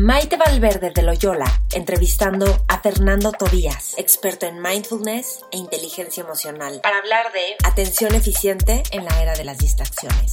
Maite Valverde de Loyola, entrevistando a Fernando Tobías, experto en mindfulness e inteligencia emocional, para hablar de atención eficiente en la era de las distracciones.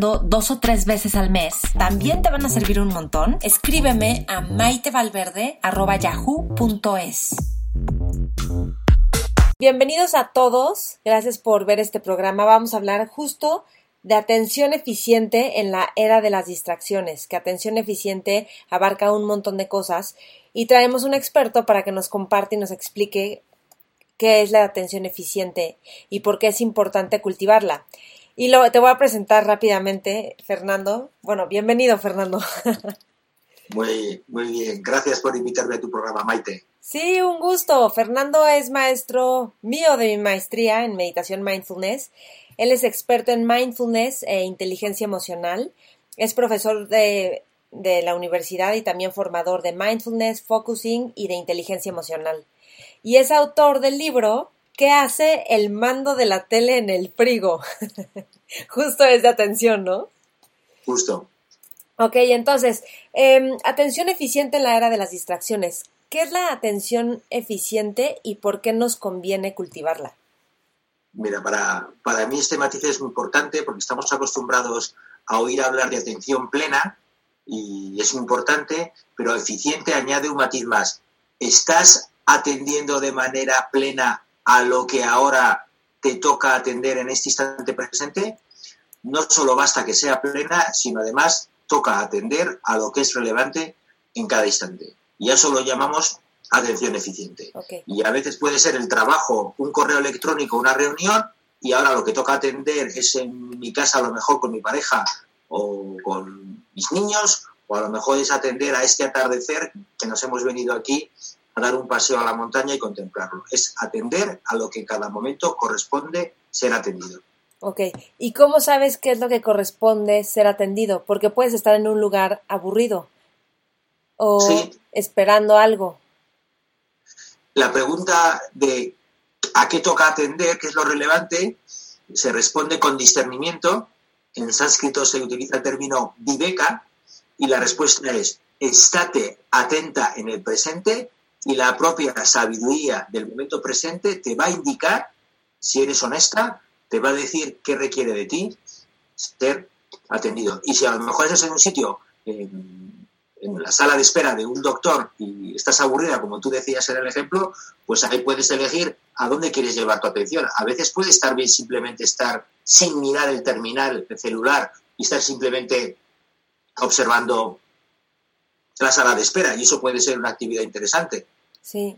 dos o tres veces al mes, también te van a servir un montón. Escríbeme a maitevalverde.yahoo.com es. Bienvenidos a todos, gracias por ver este programa. Vamos a hablar justo de atención eficiente en la era de las distracciones, que atención eficiente abarca un montón de cosas y traemos un experto para que nos comparte y nos explique qué es la atención eficiente y por qué es importante cultivarla. Y lo, te voy a presentar rápidamente, Fernando. Bueno, bienvenido, Fernando. Muy, muy bien. Gracias por invitarme a tu programa, Maite. Sí, un gusto. Fernando es maestro mío de mi maestría en meditación mindfulness. Él es experto en mindfulness e inteligencia emocional. Es profesor de, de la universidad y también formador de mindfulness, focusing y de inteligencia emocional. Y es autor del libro ¿Qué hace el mando de la tele en el frigo? Justo es de atención, ¿no? Justo. Ok, entonces, em, atención eficiente en la era de las distracciones. ¿Qué es la atención eficiente y por qué nos conviene cultivarla? Mira, para, para mí este matiz es muy importante porque estamos acostumbrados a oír hablar de atención plena y es muy importante, pero eficiente añade un matiz más. ¿Estás atendiendo de manera plena a lo que ahora te toca atender en este instante presente? No solo basta que sea plena, sino además toca atender a lo que es relevante en cada instante. Y eso lo llamamos atención eficiente. Y a veces puede ser el trabajo, un correo electrónico, una reunión, y ahora lo que toca atender es en mi casa a lo mejor con mi pareja o con mis niños, o a lo mejor es atender a este atardecer que nos hemos venido aquí a dar un paseo a la montaña y contemplarlo. Es atender a lo que en cada momento corresponde ser atendido. Ok, ¿y cómo sabes qué es lo que corresponde ser atendido? Porque puedes estar en un lugar aburrido o esperando algo. La pregunta de a qué toca atender, qué es lo relevante, se responde con discernimiento. En sánscrito se utiliza el término viveka y la respuesta es estate atenta en el presente y la propia sabiduría del momento presente te va a indicar si eres honesta te va a decir qué requiere de ti ser atendido. Y si a lo mejor estás en un sitio, en, la sala de espera de un doctor y estás aburrida, como tú decías en el ejemplo, pues ahí puedes elegir a dónde quieres llevar tu atención. A veces puede estar bien simplemente estar sin mirar el terminal, el celular, y estar simplemente observando la sala de espera, y eso puede ser una actividad interesante. Sí.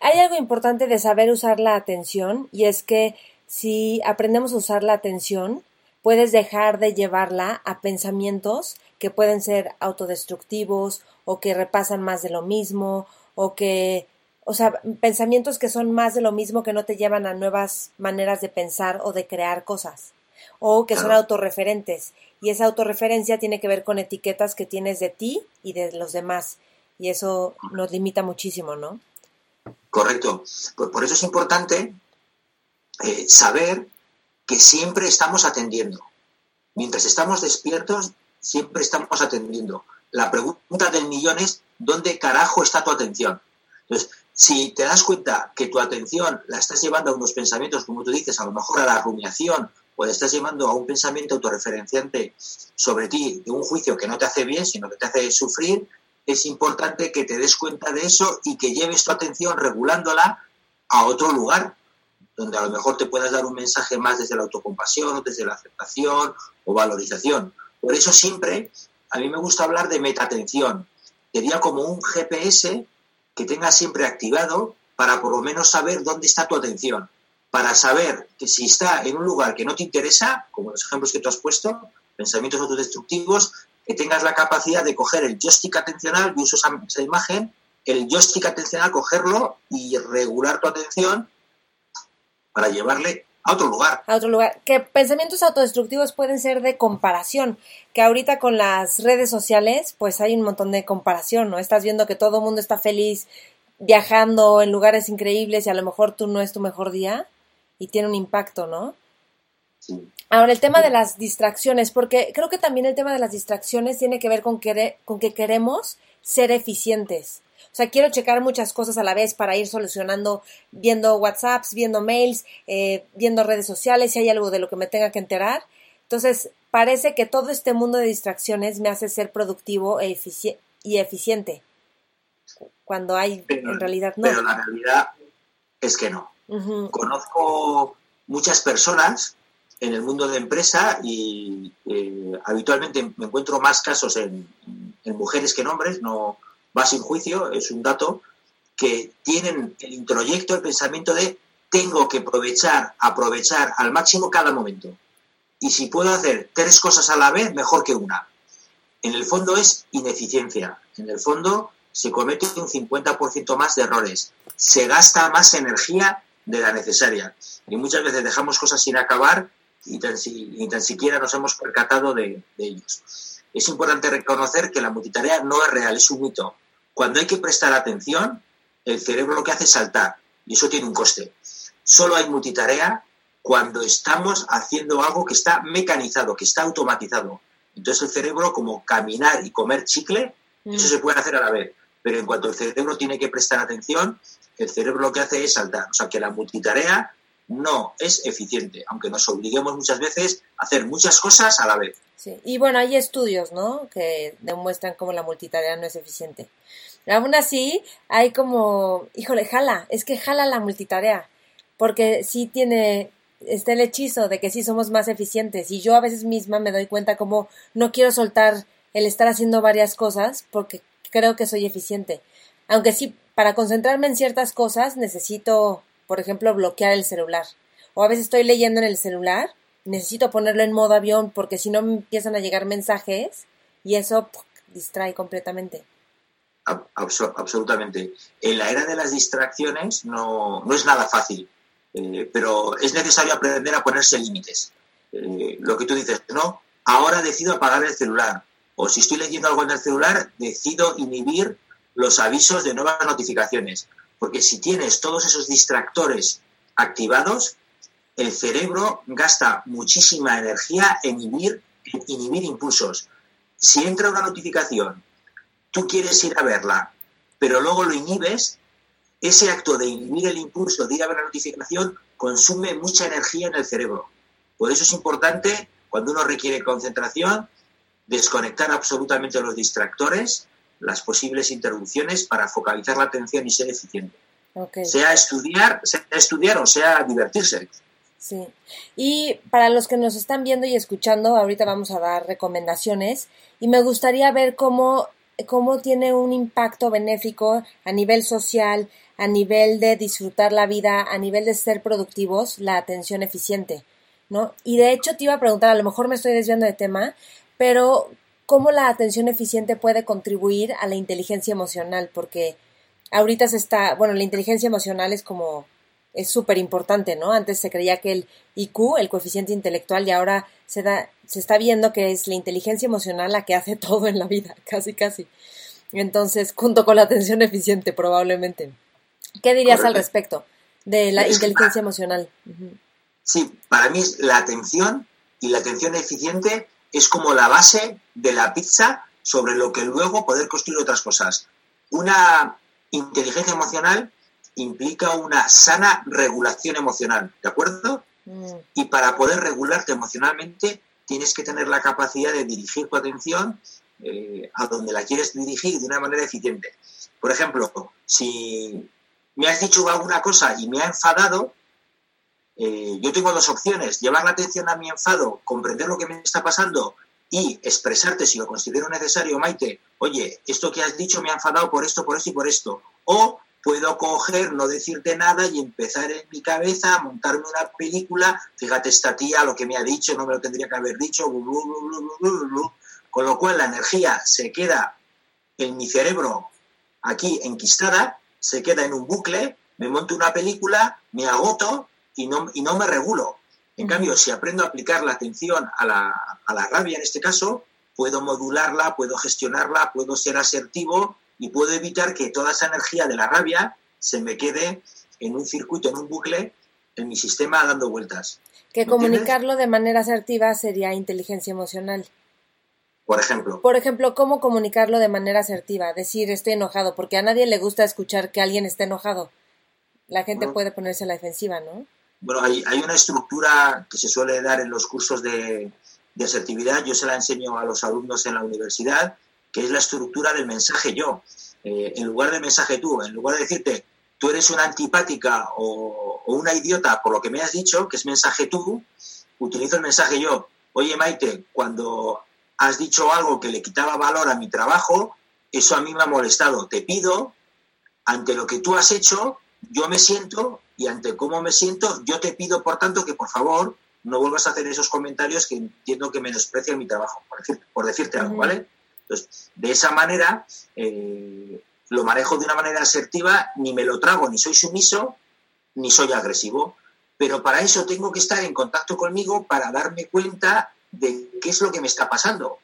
Hay algo importante de saber usar la atención, y es que si aprendemos a usar la atención, puedes dejar de llevarla a pensamientos que pueden ser autodestructivos o que repasan más de lo mismo o que, o sea, pensamientos que son más de lo mismo que no te llevan a nuevas maneras de pensar o de crear cosas o que son autorreferentes. Y esa autorreferencia tiene que ver con etiquetas que tienes de ti y de los demás y eso nos limita muchísimo, ¿no? Correcto. Por eso es importante eh, saber que siempre estamos atendiendo. Mientras estamos despiertos, siempre estamos atendiendo. La pregunta del millón es, ¿dónde carajo está tu atención? Entonces, si te das cuenta que tu atención la estás llevando a unos pensamientos, como tú dices, a lo mejor a la rumiación, o la estás llevando a un pensamiento autorreferenciante sobre ti, de un juicio que no te hace bien, sino que te hace sufrir, es importante que te des cuenta de eso y que lleves tu atención regulándola a otro lugar, donde a lo mejor te puedas dar un mensaje más desde la autocompasión, desde la aceptación o valorización. Por eso siempre a mí me gusta hablar de metatención. Sería como un GPS que tengas siempre activado para por lo menos saber dónde está tu atención. Para saber que si está en un lugar que no te interesa, como los ejemplos que tú has puesto, pensamientos autodestructivos, que tengas la capacidad de coger el joystick atencional, y uso esa, imagen, el joystick atencional, cogerlo y regular tu atención para llevarle a otro lugar. A otro lugar. Que pensamientos autodestructivos pueden ser de comparación, que ahorita con las redes sociales, pues hay un montón de comparación, ¿no? Estás viendo que todo el mundo está feliz viajando en lugares increíbles y a lo mejor tú no es tu mejor día y tiene un impacto, ¿no? Ahora, el tema de las distracciones, porque creo que también el tema de las distracciones tiene que ver con que, con que queremos ser eficientes. O sea, quiero checar muchas cosas a la vez para ir solucionando, viendo WhatsApps, viendo mails, eh, viendo redes sociales, si hay algo de lo que me tenga que enterar. Entonces, parece que todo este mundo de distracciones me hace ser productivo e y eficiente, cuando hay en realidad no. Pero la realidad es que no. Conozco muchas personas en el mundo de empresa y eh, habitualmente me encuentro más casos en, mujeres que en hombres, no va sin juicio, es un dato, que tienen el introyecto, el pensamiento de tengo que aprovechar, aprovechar al máximo cada momento. Y si puedo hacer tres cosas a la vez, mejor que una. En el fondo es ineficiencia. En el fondo se comete un 50% más de errores. Se gasta más energía de la necesaria. Y muchas veces dejamos cosas sin acabar y ni tan siquiera nos hemos percatado de, ellos. Es importante reconocer que la multitarea no es real, es un mito. Cuando hay que prestar atención, el cerebro lo que hace es saltar y eso tiene un coste. Solo hay multitarea cuando estamos haciendo algo que está mecanizado, que está automatizado. Entonces el cerebro, como caminar y comer chicle, eso mm. se puede hacer a la vez. Pero en cuanto el cerebro tiene que prestar atención, el cerebro lo que hace es saltar. O sea que la multitarea no es eficiente, aunque nos obliguemos muchas veces a hacer muchas cosas a la vez. Sí, y bueno, hay estudios, ¿no? Que demuestran cómo la multitarea no es eficiente. Aún así, hay como, híjole, jala, es que jala la multitarea, porque sí tiene, está el hechizo de que sí somos más eficientes, y yo a veces misma me doy cuenta como no quiero soltar el estar haciendo varias cosas porque creo que soy eficiente. Aunque sí, para concentrarme en ciertas cosas necesito por ejemplo, bloquear el celular. O a veces estoy leyendo en el celular, necesito ponerlo en modo avión porque si no me empiezan a llegar mensajes y eso distrae completamente. absolutamente. En la era de las distracciones no, es nada fácil, eh, pero es necesario aprender a ponerse límites. Eh, lo que tú dices, no, ahora decido apagar el celular. O si estoy leyendo algo en el celular, decido inhibir los avisos de nuevas notificaciones. Porque si tienes todos esos distractores activados, el cerebro gasta muchísima energía en inhibir, impulsos. Si entra una notificación, tú quieres ir a verla, pero luego lo inhibes, ese acto de inhibir el impulso de ir a ver la notificación consume mucha energía en el cerebro. Por eso es importante, cuando uno requiere concentración, desconectar absolutamente los distractores las posibles interrupciones para focalizar la atención y ser eficiente. Sea estudiar, sea estudiar o sea divertirse. Sí. Y para los que nos están viendo y escuchando, ahorita vamos a dar recomendaciones y me gustaría ver cómo, cómo tiene un impacto benéfico a nivel social, a nivel de disfrutar la vida, a nivel de ser productivos, la atención eficiente, ¿no? Y de hecho te iba a preguntar, a lo mejor me estoy desviando de tema, pero cómo la atención eficiente puede contribuir a la inteligencia emocional, porque ahorita se está, bueno, la inteligencia emocional es como, es súper importante, ¿no? Antes se creía que el IQ, el coeficiente intelectual, y ahora se, da, se está viendo que es la inteligencia emocional la que hace todo en la vida, casi, casi. Entonces, junto con la atención eficiente, probablemente. ¿Qué dirías al respecto de la inteligencia emocional? Sí, para mí la atención y la atención eficiente es como la base de la pizza sobre lo que luego poder construir otras cosas. Una inteligencia emocional implica una sana regulación emocional, ¿de acuerdo? Mm. Y para poder regularte emocionalmente tienes que tener la capacidad de dirigir tu atención eh, a donde la quieres dirigir de una manera eficiente. Por ejemplo, si me has dicho alguna cosa y me ha enfadado, eh, yo tengo dos opciones, llevar la atención a mi enfado, comprender lo que me está pasando y expresarte si lo considero necesario, Maite, oye, esto que has dicho me ha enfadado por esto, por esto y por esto. O puedo coger, no decirte nada y empezar en mi cabeza a montarme una película, fíjate esta tía, lo que me ha dicho, no me lo tendría que haber dicho, con lo cual la energía se queda en mi cerebro aquí enquistada, se queda en un bucle, me monto una película, me agoto y no, y no me regulo. En cambio, si aprendo a aplicar la atención a la, a la rabia en este caso, puedo modularla, puedo gestionarla, puedo ser asertivo y puedo evitar que toda esa energía de la rabia se me quede en un circuito, en un bucle, en mi sistema dando vueltas. Que comunicarlo de manera asertiva sería inteligencia emocional. Por ejemplo. Por ejemplo, ¿cómo comunicarlo de manera asertiva? Decir estoy enojado, porque a nadie le gusta escuchar que alguien esté enojado. La gente puede ponerse a la defensiva, ¿no? Bueno, hay, hay, una estructura que se suele dar en los cursos de, de asertividad, yo se la enseño a los alumnos en la universidad, que es la estructura del mensaje yo. Eh, en lugar del mensaje tú, en lugar de decirte tú eres una antipática o, o, una idiota por lo que me has dicho, que es mensaje tú, utilizo el mensaje yo. Oye, Maite, cuando has dicho algo que le quitaba valor a mi trabajo, eso a mí me ha molestado. Te pido, ante lo que tú has hecho, yo me siento y ante cómo me siento, yo te pido, por tanto, que por favor no vuelvas a hacer esos comentarios que entiendo que menosprecian mi trabajo, por, decir, por decirte algo, ¿vale? Entonces, de esa manera eh, lo manejo de una manera asertiva, ni me lo trago, ni soy sumiso, ni soy agresivo. Pero para eso tengo que estar en contacto conmigo para darme cuenta de qué es lo que me está pasando.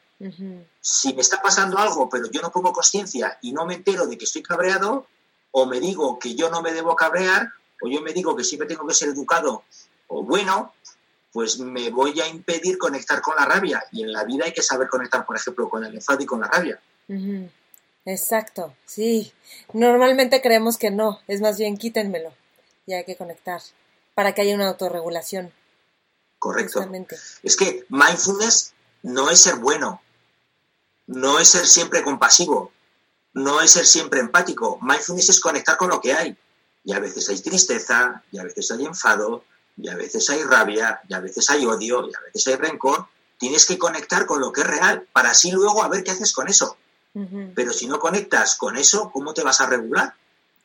Si me está pasando algo, pero yo no pongo conciencia y no me entero de que estoy cabreado, o me digo que yo no me debo cabrear, o yo me digo que siempre tengo que ser educado o bueno, pues me voy a impedir conectar con la rabia. Y en la vida hay que saber conectar, por ejemplo, con el enfado y con la rabia. Exacto, sí. Normalmente creemos que no, es más bien quítenmelo y hay que conectar para que haya una autorregulación. Correcto. Es que mindfulness no es ser bueno, no es ser siempre compasivo, no es ser siempre empático. Mindfulness es conectar con lo que hay. Y a veces hay tristeza, y a veces hay enfado, y a veces hay rabia, y a veces hay odio, y a veces hay rencor, tienes que conectar con lo que es real, para así luego a ver qué haces con eso. Pero si no conectas con eso, ¿cómo te vas a regular?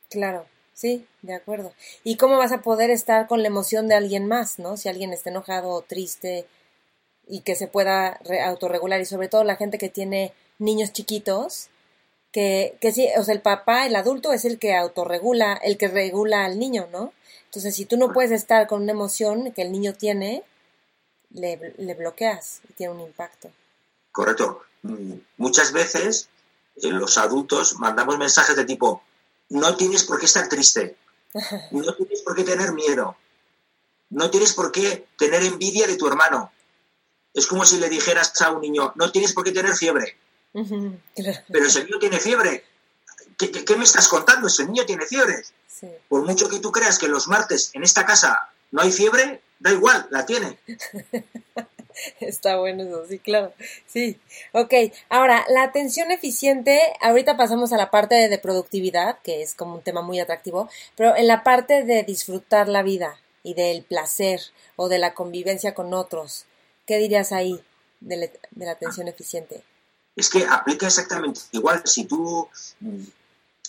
Claro, sí, de acuerdo. ¿Y cómo vas a poder estar con la emoción de alguien más, no? Si alguien está enojado o triste y que se pueda autorregular, y sobre todo la gente que tiene niños chiquitos, que, que sí, o sea, el papá, el adulto es el que autorregula, el que regula al niño, ¿no? Entonces, si tú no puedes estar con una emoción que el niño tiene, le, bloqueas y tiene un impacto. Correcto. Muchas veces eh, los adultos mandamos mensajes de tipo, no tienes por qué estar triste, no tienes por qué tener miedo, no tienes por qué tener envidia de tu hermano. Es como si le dijeras a un niño, no tienes por qué tener fiebre. Pero ese niño tiene fiebre. ¿Qué, qué me estás contando? Ese niño tiene fiebre. Por mucho que tú creas que los martes en esta casa no hay fiebre, da igual, la tiene. Está bueno eso, sí, claro. Sí. Ok, ahora, la atención eficiente, ahorita pasamos a la parte de productividad, que es como un tema muy atractivo, pero en la parte de disfrutar la vida y del placer o de la convivencia con otros, ¿qué dirías ahí de, la atención eficiente? Es que aplica exactamente igual. Si tú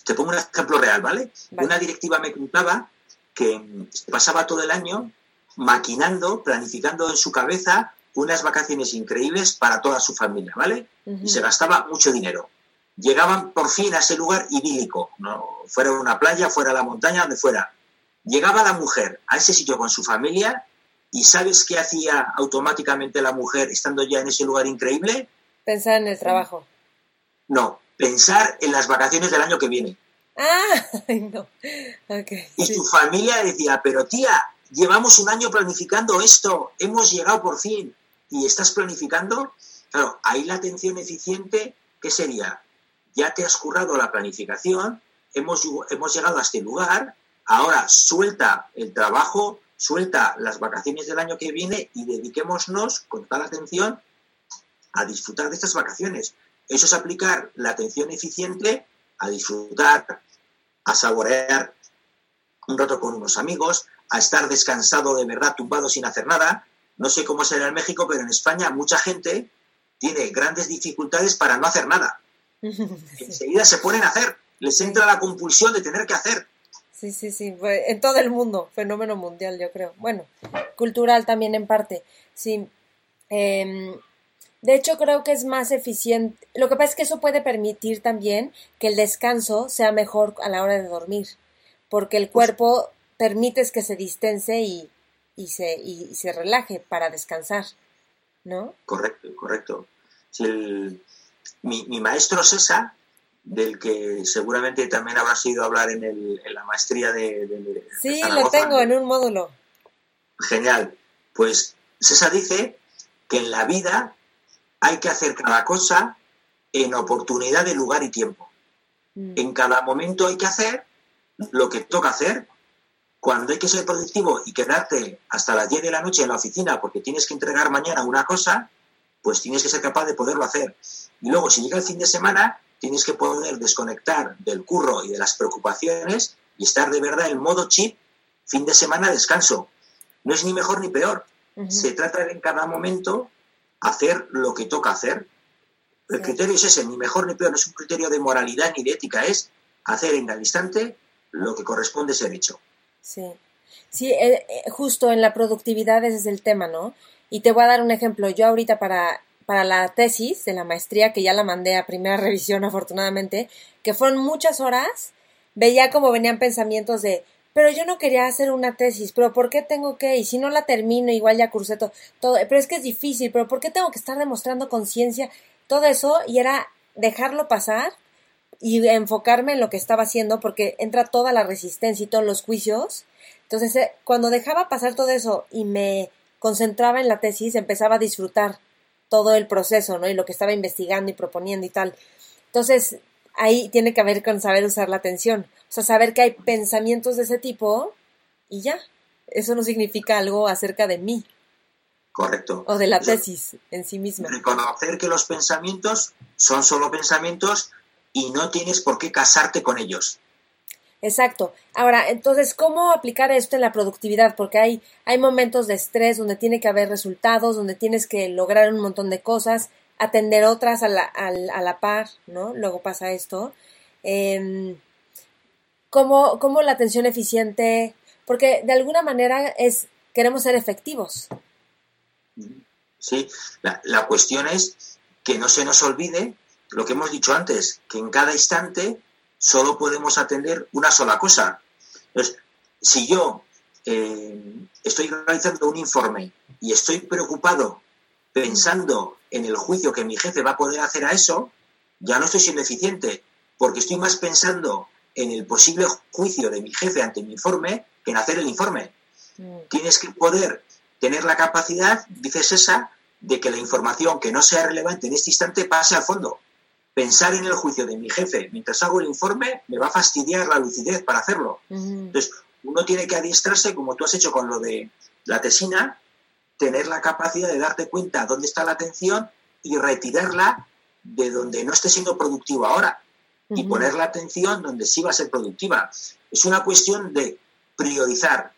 te pongo un ejemplo real, ¿vale? Una directiva me contaba que pasaba todo el año maquinando, planificando en su cabeza unas vacaciones increíbles para toda su familia, ¿vale? Y se gastaba mucho dinero. Llegaban por fin a ese lugar idílico, ¿no? fuera una playa, fuera la montaña, donde fuera. Llegaba la mujer a ese sitio con su familia y ¿sabes qué hacía automáticamente la mujer estando ya en ese lugar increíble? Pensar en el trabajo. No, pensar en las vacaciones del año que viene. Ah, no. y su familia decía, pero tía, llevamos un año planificando esto, hemos llegado por fin, y estás planificando. Claro, ahí la atención eficiente, ¿qué sería? Ya te has currado la planificación, hemos, hemos llegado a este lugar, ahora suelta el trabajo, suelta las vacaciones del año que viene y dediquémonos con toda la atención a disfrutar de estas vacaciones. Eso es aplicar la atención eficiente a disfrutar, a saborear un rato con unos amigos, a estar descansado de verdad, tumbado sin hacer nada. No sé cómo será en México, pero en España mucha gente tiene grandes dificultades para no hacer nada. Enseguida se ponen a hacer, les entra la compulsión de tener que hacer. Sí, sí, sí, en todo el mundo, fenómeno mundial, yo creo. Bueno, cultural también en parte. Sí, em, De hecho, creo que es más eficiente. Lo que pasa es que eso puede permitir también que el descanso sea mejor a la hora de dormir, porque el cuerpo permites que se distense y, y, se, y, se relaje para descansar, ¿no? Correcto, correcto. Si el, mi, mi, maestro César, del que seguramente también habrás ido a hablar en, el, en la maestría de... de sí, lo tengo en un módulo. Genial. Pues César dice que en la vida hay que hacer cada cosa en oportunidad de lugar y tiempo. Mm. En cada momento hay que hacer lo que toca hacer. Cuando hay que ser productivo y quedarte hasta las 10 de la noche en la oficina porque tienes que entregar mañana una cosa, pues tienes que ser capaz de poderlo hacer. Y luego, si llega el fin de semana, tienes que poder desconectar del curro y de las preocupaciones y estar de verdad en modo chip, fin de semana, descanso. No es ni mejor ni peor. Se trata de en cada momento hacer lo que toca hacer. El criterio es ese, ni mejor ni peor, no es un criterio de moralidad ni de ética, es hacer en el instante lo que corresponde ser hecho. Sí, sí, eh, eh, justo en la productividad ese es el tema, ¿no? Y te voy a dar un ejemplo. Yo ahorita para, para la tesis de la maestría, que ya la mandé a primera revisión afortunadamente, que fueron muchas horas, veía como venían pensamientos de, pero yo no quería hacer una tesis, pero ¿por qué tengo que? Y si no la termino, igual ya cursé todo, todo, pero es que es difícil, pero ¿por qué tengo que estar demostrando conciencia? Todo eso, y era dejarlo pasar y enfocarme en lo que estaba haciendo, porque entra toda la resistencia y todos los juicios. Entonces, eh, cuando dejaba pasar todo eso y me concentraba en la tesis, empezaba a disfrutar todo el proceso, ¿no? Y lo que estaba investigando y proponiendo y tal. Entonces, ahí tiene que haber con saber usar la atención. O sea, saber que hay pensamientos de ese tipo y ya. Eso no significa algo acerca de mí. Correcto. O de la tesis en sí misma. Reconocer que los pensamientos son solo pensamientos y no tienes por qué casarte con ellos. Exacto. Ahora, entonces, ¿cómo aplicar esto en la productividad? Porque hay, hay momentos de estrés donde tiene que haber resultados, donde tienes que lograr un montón de cosas, atender otras a la, a, la par, ¿no? Luego pasa esto. Eh, ¿cómo, ¿Cómo la atención eficiente? Porque de alguna manera es, queremos ser efectivos. Sí, la, la cuestión es que no se nos olvide lo que hemos dicho antes, que en cada instante solo podemos atender una sola cosa. Entonces, si yo eh, estoy realizando un informe y estoy preocupado pensando en el juicio que mi jefe va a poder hacer a eso, ya no estoy siendo eficiente, porque estoy más pensando en el posible juicio de mi jefe ante mi informe que en hacer el informe. Mm. Tienes que poder tener la capacidad, dices esa, de que la información que no sea relevante en este instante pase al fondo. Pensar en el juicio de mi jefe mientras hago el informe me va a fastidiar la lucidez para hacerlo. Entonces, uno tiene que adiestrarse, como tú has hecho con lo de la tesina, tener la capacidad de darte cuenta dónde está la atención y retirarla de donde no esté siendo productivo ahora y poner la atención donde sí va a ser productiva. Es una cuestión de priorizar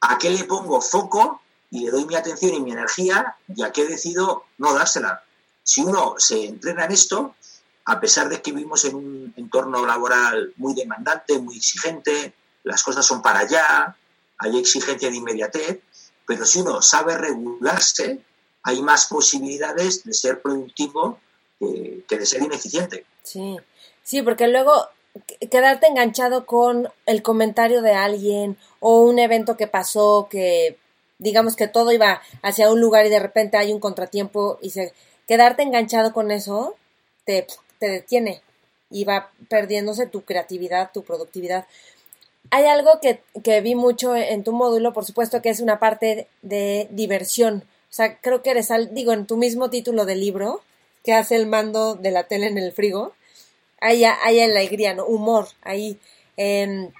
a qué le pongo foco y le doy mi atención y mi energía y a qué decido no dársela. Si uno se entrena en esto, a pesar de que vivimos en un entorno laboral muy demandante, muy exigente, las cosas son para allá, hay exigencia de inmediatez, pero si uno sabe regularse, hay más posibilidades de ser productivo que, de ser ineficiente. Sí, sí, porque luego quedarte enganchado con el comentario de alguien o un evento que pasó que digamos que todo iba hacia un lugar y de repente hay un contratiempo y se quedarte enganchado con eso te, te detiene y va perdiéndose tu creatividad, tu productividad. Hay algo que, vi mucho en tu módulo, por supuesto que es una parte de, diversión. O sea, creo que eres, al, digo, en tu mismo título del libro, que hace el mando de la tele en el frigo, hay, hay alegría, ¿no? Humor ahí. Em,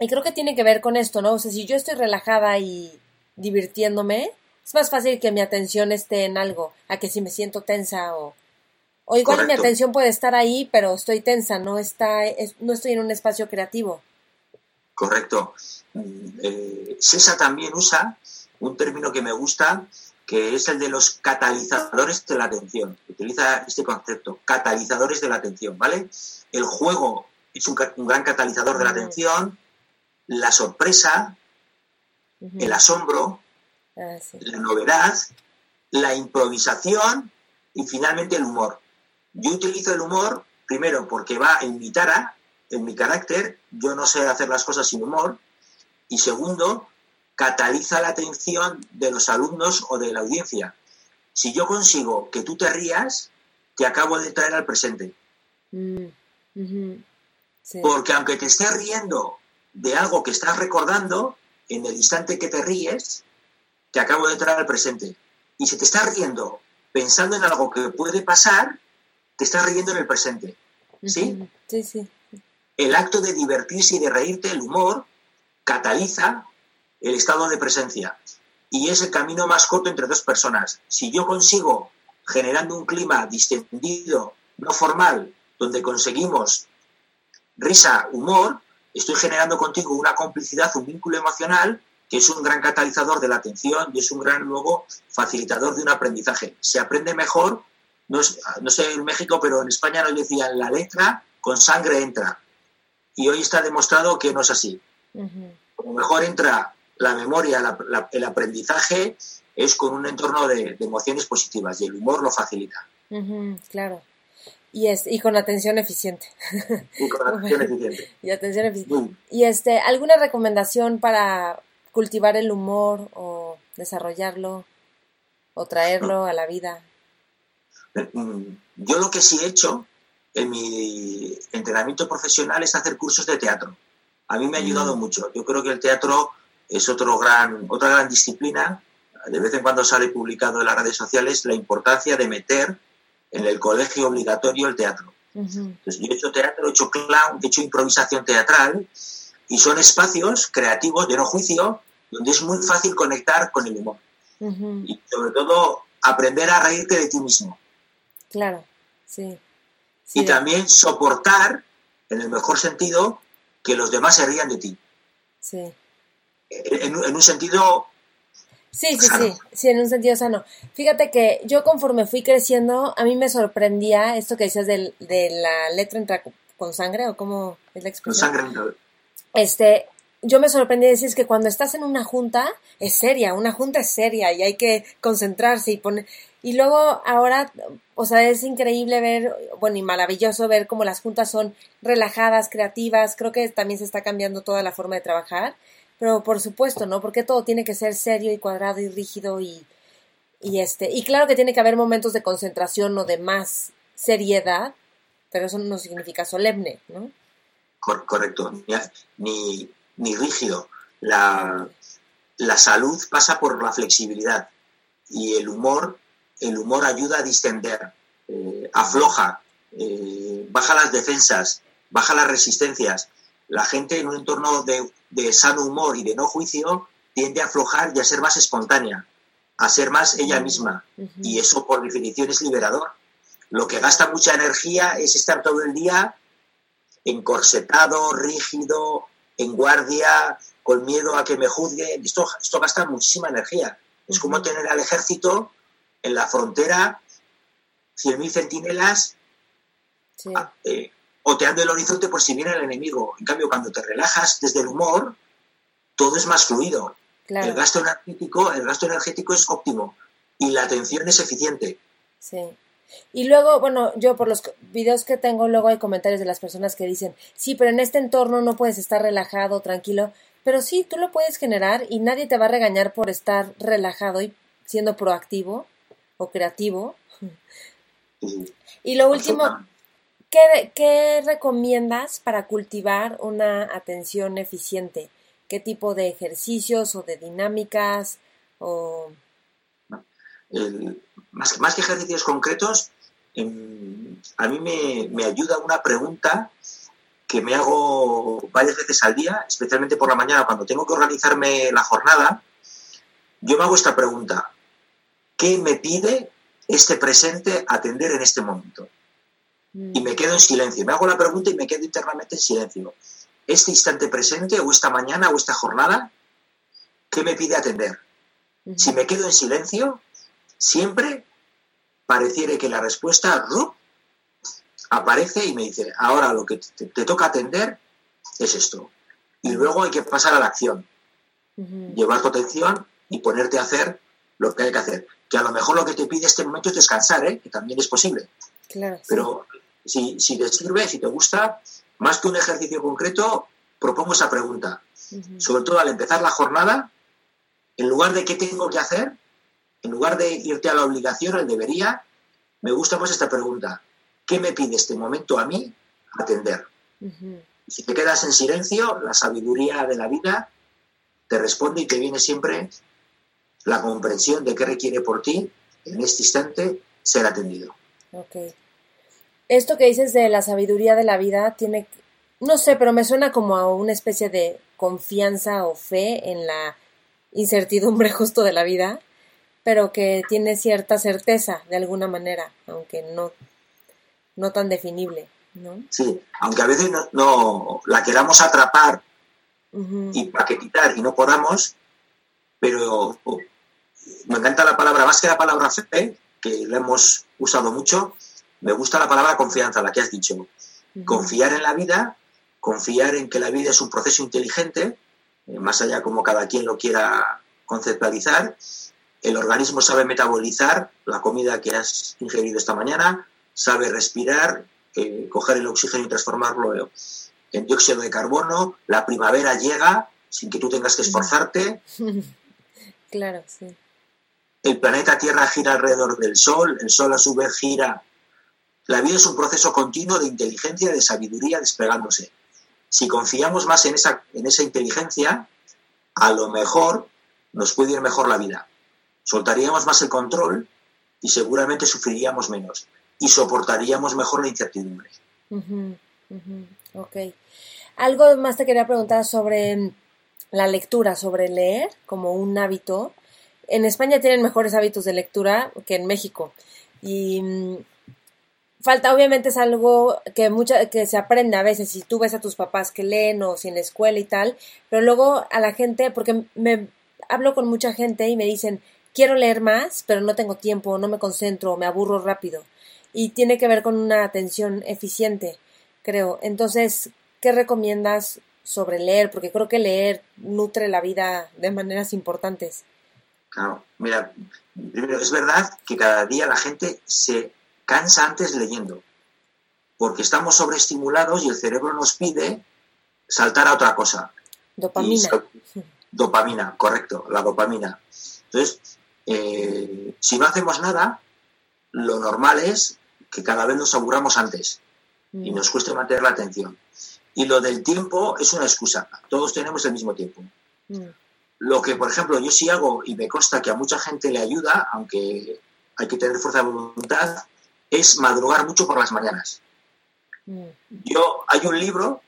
y creo que tiene que ver con esto, ¿no? O sea, si yo estoy relajada y divirtiéndome, es más fácil que mi atención esté en algo, a que si me siento tensa o... O igual mi atención puede estar ahí, pero estoy tensa, no, está, no estoy en un espacio creativo. Correcto. Eh, César también usa un término que me gusta, que es el de los catalizadores de la atención. Utiliza este concepto, catalizadores de la atención, ¿vale? El juego es un, gran catalizador de la atención, la sorpresa, el asombro, ah, la novedad, la improvisación y finalmente el humor. Yo utilizo el humor primero porque va en mi tara, en mi carácter, yo no sé hacer las cosas sin humor, y segundo, cataliza la atención de los alumnos o de la audiencia. Si yo consigo que tú te rías, te acabo de traer al presente. Mm, porque aunque te estés riendo de algo que estás recordando, en el instante que te ríes, te acabo de traer al presente. Y si te estás riendo pensando en algo que puede pasar, te estás riendo en el presente. ¿Sí? Sí, sí. El acto de divertirse y de reírte, el humor, cataliza el estado de presencia. Y es el camino más corto entre dos personas. Si yo consigo, generando un clima distendido, no formal, donde conseguimos risa, humor, estoy generando contigo una complicidad, un vínculo emocional que es un gran catalizador de la atención y es un gran luego facilitador de un aprendizaje. Se aprende mejor, no, sé en México, pero en España nos decían la letra con sangre entra. Y hoy está demostrado que no es así. Como mejor entra la memoria, el aprendizaje es con un entorno de, emociones positivas y el humor lo facilita. claro. Y, es, y con atención eficiente. Y con atención eficiente. y atención eficiente. Y este, ¿alguna recomendación para cultivar el humor o desarrollarlo o traerlo a la vida? Mm, yo lo que sí he hecho en mi entrenamiento profesional es hacer cursos de teatro. A mí me ha ayudado mm. mucho. Yo creo que el teatro es otro gran, otra gran disciplina. De vez en cuando sale publicado en las redes sociales la importancia de meter en el colegio obligatorio el teatro. Entonces, yo he hecho teatro, he hecho clown, he hecho improvisación teatral y son espacios creativos de no juicio donde es muy fácil conectar con el humor. Y sobre todo aprender a reírte de ti mismo. Claro, sí. Y también soportar, en el mejor sentido, que los demás se rían de ti. Sí. En, en un sentido Sí, sí, sí, sí, en un sentido sano. Fíjate que yo conforme fui creciendo, a mí me sorprendía esto que decías de, de la letra entra con sangre o cómo es la expresión. Con sangre. Este, yo me sorprendí decir que cuando estás en una junta es seria, una junta es seria y hay que concentrarse y poner y luego ahora, o sea, es increíble ver, bueno, y maravilloso ver cómo las juntas son relajadas, creativas, creo que también se está cambiando toda la forma de trabajar pero por supuesto, ¿no? Porque todo tiene que ser serio y cuadrado y rígido y, y este, y claro que tiene que haber momentos de concentración o de más seriedad, pero eso no significa solemne, ¿no? correcto, ni, ni rígido. La, la, salud pasa por la flexibilidad y el humor, el humor ayuda a distender, eh, afloja, eh, baja las defensas, baja las resistencias. La gente en un entorno de de sano humor y de no juicio tiende a aflojar y a ser más espontánea, a ser más ella misma. Y eso, por definición, es liberador. Lo que gasta mucha energía es estar todo el día encorsetado, rígido, en guardia, con miedo a que me juzguen. Esto, esto gasta muchísima energía. Es como tener al ejército en la frontera, 100.000 centinelas, eh, oteando el horizonte por si viene el enemigo. En cambio, cuando te relajas desde el humor, todo es más fluido. El, gasto energético, el gasto energético es óptimo y la atención es eficiente. Sí. Y luego, bueno, yo por los videos que tengo, luego hay comentarios de las personas que dicen, sí, pero en este entorno no puedes estar relajado, tranquilo, pero sí, tú lo puedes generar y nadie te va a regañar por estar relajado y siendo proactivo o creativo. Y lo último, ¿Qué, recomiendas para cultivar una atención eficiente? ¿Qué tipo de ejercicios o de dinámicas? O... más, más, que ejercicios concretos, em, a mí me, me, ayuda una pregunta que me hago varias veces al día, especialmente por la mañana cuando tengo que organizarme la jornada. Yo me hago esta pregunta. ¿Qué me pide este presente atender en este momento? Mm. y me quedo en silencio. Me hago la pregunta y me quedo internamente en silencio. Este instante presente o esta mañana o esta jornada, ¿qué me pide atender? Si me quedo en silencio, siempre pareciera que la respuesta aparece y me dice, ahora lo que te, toca atender es esto. Y luego hay que pasar a la acción. Llevar tu atención y ponerte a hacer lo que hay que hacer. Que a lo mejor lo que te pide este momento es descansar, ¿eh? que también es posible. Claro, Pero si, si te sirve, si te gusta, más que un ejercicio concreto, propongo esa pregunta. Sobre todo al empezar la jornada, en lugar de qué tengo que hacer, en lugar de irte a la obligación, al debería, me gusta más esta pregunta. ¿Qué me pide este momento a mí atender? Si te quedas en silencio, la sabiduría de la vida te responde y te viene siempre la comprensión de qué requiere por ti en este instante ser atendido. Ok. Esto que dices de la sabiduría de la vida tiene, no sé, pero me suena como a una especie de confianza o fe en la incertidumbre justo de la vida, pero que tiene cierta certeza de alguna manera, aunque no, no tan definible, ¿no? Sí, aunque a veces no, la queramos atrapar y paquetitar y no podamos, pero me encanta la palabra, más que la palabra fe, que la hemos usado mucho, me gusta la palabra confianza, la que has dicho. Confiar en la vida, confiar en que la vida es un proceso inteligente, eh, más allá como cada quien lo quiera conceptualizar. El organismo sabe metabolizar la comida que has ingerido esta mañana, sabe respirar, eh, coger el oxígeno y transformarlo en dióxido de carbono. La primavera llega sin que tú tengas que esforzarte. Claro, sí. El planeta Tierra gira alrededor del Sol, el Sol a su vez gira la vida es un proceso continuo de inteligencia, de sabiduría desplegándose. Si confiamos más en esa, en esa inteligencia, a lo mejor nos puede ir mejor la vida. Soltaríamos más el control y seguramente sufriríamos menos y soportaríamos mejor la incertidumbre. Ok. Algo más te quería preguntar sobre la lectura, sobre leer como un hábito. En España tienen mejores hábitos de lectura que en México. Y mm, falta obviamente es algo que mucha que se aprende a veces. Si tú ves a tus papás que leen o si en la escuela y tal pero luego a la gente porque me hablo con mucha gente y me dicen quiero leer más pero no tengo tiempo no me concentro me aburro rápido y tiene que ver con una atención eficiente creo. Entonces qué recomiendas sobre leer porque creo que leer nutre la vida de maneras importantes claro mira es verdad que cada día la gente se cansa antes leyendo, porque estamos sobreestimulados y el cerebro nos pide saltar a otra cosa. Dopamina. dopamina, correcto, la dopamina. Entonces, eh, si no hacemos nada, lo normal es que cada vez nos aburramos antes y mm. nos cueste mantener la atención. Y lo del tiempo es una excusa. Todos tenemos el mismo tiempo. Lo que, por ejemplo, yo sí hago y me consta que a mucha gente le ayuda, aunque hay que tener fuerza de voluntad, es madrugar mucho por las mañanas. Mm. Yo, hay un libro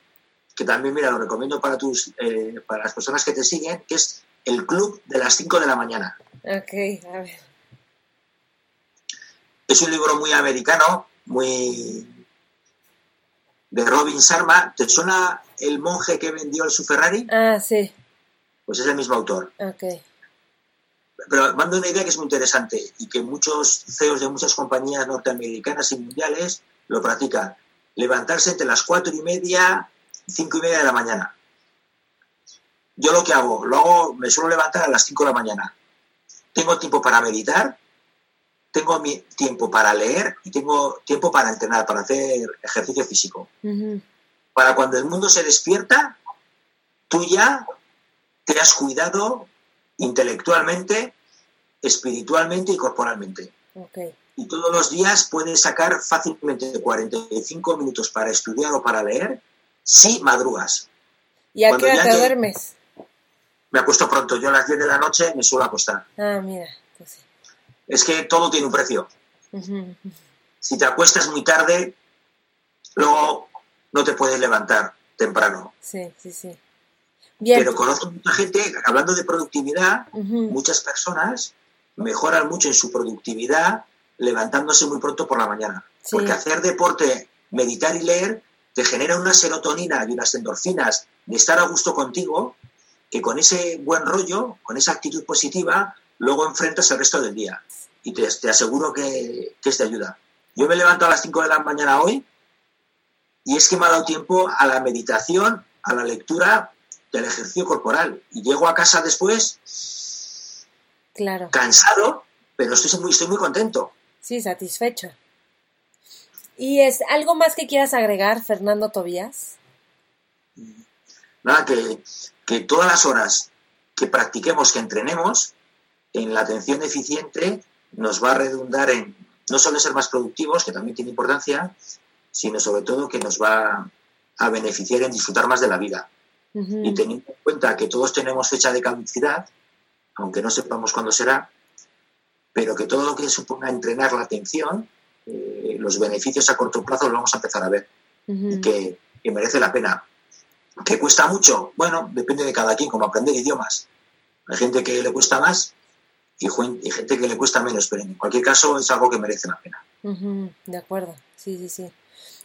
que también, mira, lo recomiendo para, tus, eh, para las personas que te siguen, que es El Club de las 5 de la mañana. Ok, a ver. Es un libro muy americano, muy de Robin Sharma. ¿Te suena el monje que vendió el su Ferrari? Ah, sí. Pues es el mismo autor. Ok pero mando una idea que es muy interesante y que muchos CEOs de muchas compañías norteamericanas y mundiales lo practican. Levantarse entre las cuatro y media, cinco y media de la mañana. Yo lo que hago, lo hago, me suelo levantar a las cinco de la mañana. Tengo tiempo para meditar, tengo mi tiempo para leer y tengo tiempo para entrenar, para hacer ejercicio físico. Para cuando el mundo se despierta, tú ya te has cuidado intelectualmente, espiritualmente y corporalmente. Y todos los días puedes sacar fácilmente 45 minutos para estudiar o para leer si madrugas. ¿Y a qué hora te duermes? Me acuesto pronto. Yo a las 10 de la noche me suelo acostar. Ah, mira. Pues es que todo tiene un precio. Si te acuestas muy tarde, luego no te puedes levantar temprano. Sí, sí, sí. Pero conozco mucha gente, hablando de productividad, muchas personas mejoran mucho en su productividad levantándose muy pronto por la mañana. Porque hacer deporte, meditar y leer te genera una serotonina y unas endorfinas de estar a gusto contigo, que con ese buen rollo, con esa actitud positiva, luego enfrentas el resto del día. Y te, aseguro que, que es de ayuda. Yo me levanto a las 5 de la mañana hoy y es que me ha dado tiempo a la meditación, a la lectura del ejercicio corporal. Y llego a casa después claro. cansado, pero estoy muy, estoy muy contento. Sí, satisfecho. ¿Y es algo más que quieras agregar, Fernando Tobías? Nada, que, que todas las horas que practiquemos, que entrenemos en la atención eficiente, nos va a redundar en no solo ser más productivos, que también tiene importancia, sino sobre todo que nos va a beneficiar en disfrutar más de la vida. Y teniendo en cuenta que todos tenemos fecha de caducidad, aunque no sepamos cuándo será, pero que todo lo que suponga entrenar la atención, eh, los beneficios a corto plazo los vamos a empezar a ver y que, merece la pena. ¿Que cuesta mucho? Bueno, depende de cada quien, como aprender idiomas. Hay gente que le cuesta más y, gente que le cuesta menos, pero en cualquier caso es algo que merece la pena. De acuerdo, sí, sí, sí.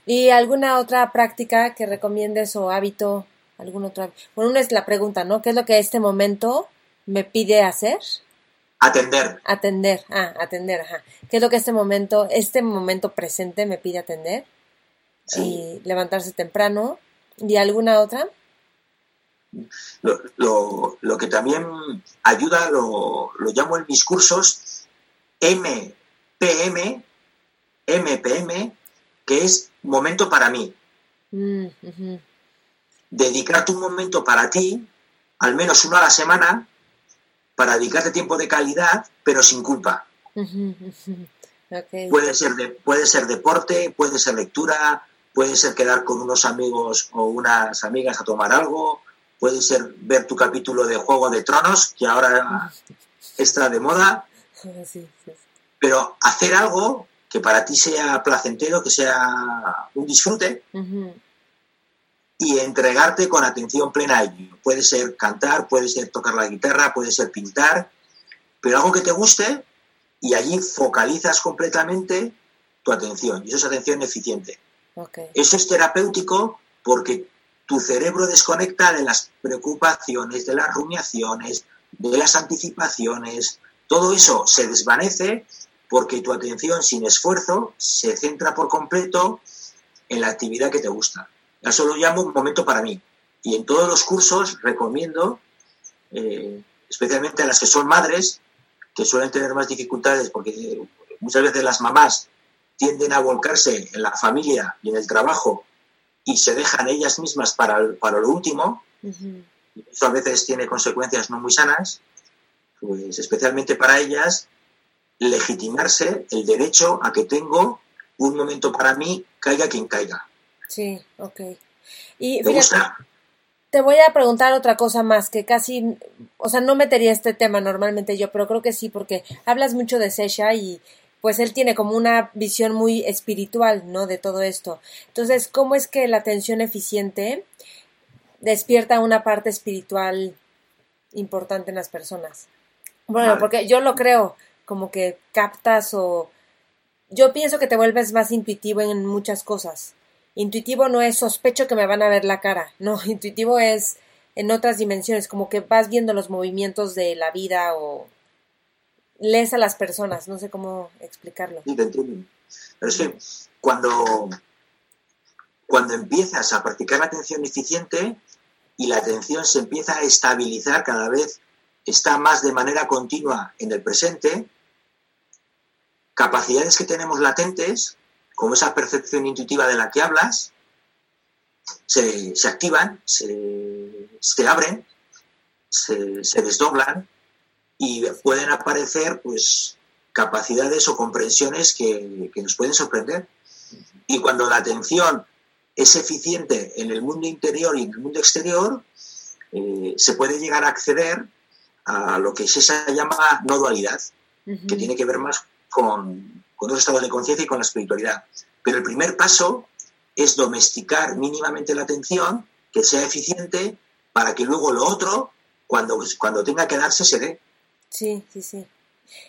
¿Y alguna otra práctica que recomiendes o hábito? ¿Algún otro? Bueno, una es la pregunta, ¿no? ¿Qué es lo que este momento me pide hacer? Atender. Atender, ah, atender, ajá. ¿Qué es lo que este momento, este momento presente me pide atender? Y levantarse temprano. ¿Y alguna otra? Lo, lo, que también ayuda, lo, lo, llamo en mis cursos MPM, MPM, que es momento para mí. Mm, Dedicarte un momento para ti, al menos uno a la semana, para dedicarte tiempo de calidad, pero sin culpa. Puede, ser de, puede ser deporte, puede ser lectura, puede ser quedar con unos amigos o unas amigas a tomar algo, puede ser ver tu capítulo de Juego de Tronos, que ahora está de moda, pero hacer algo que para ti sea placentero, que sea un disfrute, y entregarte con atención plena a ello. Puede ser cantar, puede ser tocar la guitarra, puede ser pintar, pero algo que te guste y allí focalizas completamente tu atención. Y eso es atención eficiente. Eso es terapéutico porque tu cerebro desconecta de las preocupaciones, de las rumiaciones, de las anticipaciones. Todo eso se desvanece porque tu atención sin esfuerzo se centra por completo en la actividad que te gusta. Eso lo llamo un momento para mí. Y en todos los cursos recomiendo, eh, especialmente a las que son madres, que suelen tener más dificultades porque muchas veces las mamás tienden a volcarse en la familia y en el trabajo y se dejan ellas mismas para, para lo último, y eso a veces tiene consecuencias no muy sanas, pues especialmente para ellas, legitimarse el derecho a que tengo un momento para mí, caiga quien caiga. Sí, ok. Y ¿Te, te voy a preguntar otra cosa más, que casi, o sea, no metería este tema normalmente yo, pero creo que sí, porque hablas mucho de Sesha y pues él tiene como una visión muy espiritual, ¿no? De todo esto. Entonces, ¿cómo es que la atención eficiente despierta una parte espiritual importante en las personas? Bueno, porque yo lo creo, como que captas o... Yo pienso que te vuelves más intuitivo en muchas cosas. Intuitivo no es sospecho que me van a ver la cara, no, intuitivo es en otras dimensiones, como que vas viendo los movimientos de la vida o lees a las personas, no sé cómo explicarlo. Sí. Pero es que cuando, cuando empiezas a practicar la atención eficiente y la atención se empieza a estabilizar cada vez, está más de manera continua en el presente, capacidades que tenemos latentes como esa percepción intuitiva de la que hablas, se, activan, se, abren, se, desdoblan y pueden aparecer pues capacidades o comprensiones que, nos pueden sorprender. Y cuando la atención es eficiente en el mundo interior y en el mundo exterior, eh, se puede llegar a acceder a lo que se llama no dualidad, que tiene que ver más con, con dos estados de conciencia y con la espiritualidad. Pero el primer paso es domesticar mínimamente la atención, que sea eficiente, para que luego lo otro, cuando, cuando tenga que darse, se dé. Sí, sí, sí.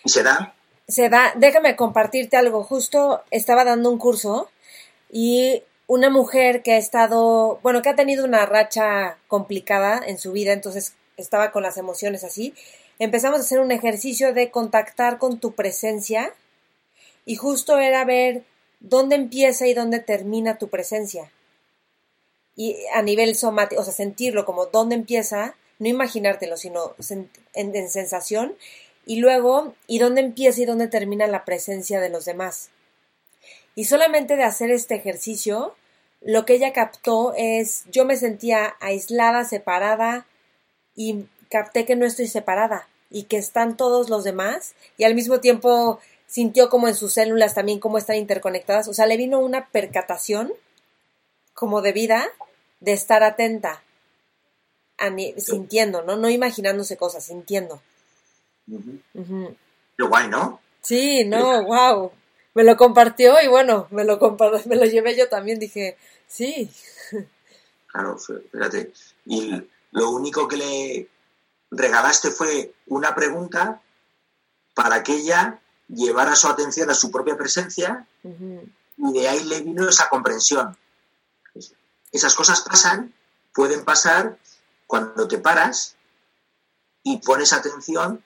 ¿Y se da? Se da. Déjame compartirte algo. Justo estaba dando un curso y una mujer que ha estado, bueno, que ha tenido una racha complicada en su vida, entonces estaba con las emociones así. Empezamos a hacer un ejercicio de contactar con tu presencia y justo era ver dónde empieza y dónde termina tu presencia. Y a nivel somático, o sea, sentirlo como dónde empieza, no imaginártelo, sino en, sensación, y luego, ¿y dónde empieza y dónde termina la presencia de los demás? Y solamente de hacer este ejercicio, lo que ella captó es, yo me sentía aislada, separada, y capté que no estoy separada y que están todos los demás, y al mismo tiempo sintió como en sus células también cómo están interconectadas, o sea, le vino una percatación como de vida de estar atenta, sintiendo, ¿no? No imaginándose cosas, sintiendo. Lo guay, ¿no? Sí, no, wow. Me lo compartió y bueno, me lo, me lo llevé yo también, dije, sí. Claro, fíjate. Y lo único que le regalaste fue una pregunta para que ella llevara su atención a su propia presencia y de ahí le vino esa comprensión. Esas cosas pasan, pueden pasar cuando te paras y pones atención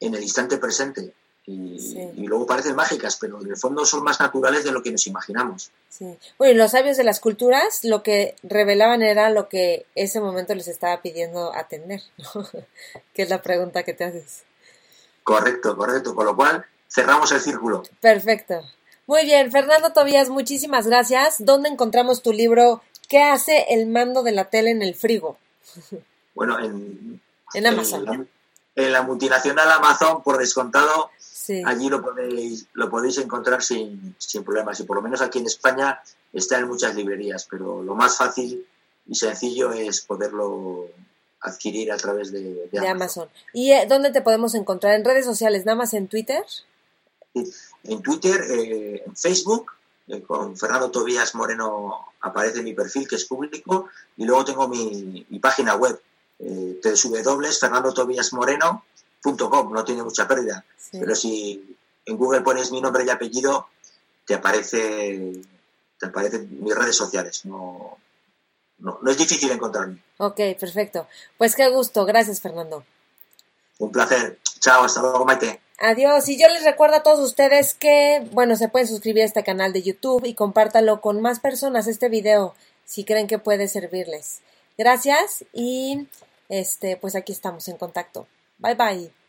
en el instante presente. Y, luego parecen mágicas, pero en el fondo son más naturales de lo que nos imaginamos. Sí. Bueno, los sabios de las culturas lo que revelaban era lo que ese momento les estaba pidiendo atender, que es la pregunta que te haces. Correcto, correcto. Con lo cual, cerramos el círculo. Perfecto. Muy bien, Fernando Tobías, muchísimas gracias. ¿Dónde encontramos tu libro ¿Qué hace el mando de la tele en el frigo? Bueno, en, en Amazon en la multinacional Amazon, por descontado, allí lo podéis, lo podéis encontrar sin, sin problemas. Y por lo menos aquí en España está en muchas librerías, pero lo más fácil y sencillo es poderlo adquirir a través de, Amazon. ¿Y eh, dónde te podemos encontrar? ¿En redes sociales? ¿Nada más en Twitter? En Twitter, eh, en Facebook, eh, con Fernando Tobías Moreno aparece mi perfil que es público y luego tengo mi, mi página web eh, www.fernandotobiasmoreno.com, no tiene mucha pérdida. Pero si en Google pones mi nombre y apellido, te aparece te aparecen mis redes sociales. No, no, no es difícil encontrarme. Ok, perfecto. Pues qué gusto. Gracias, Fernando. Un placer. Chao, hasta luego, Maite. Adiós. Y yo les recuerdo a todos ustedes que, bueno, se pueden suscribir a este canal de YouTube y compártalo con más personas este video si creen que puede servirles. Gracias y este, pues aquí estamos en contacto. Bye bye.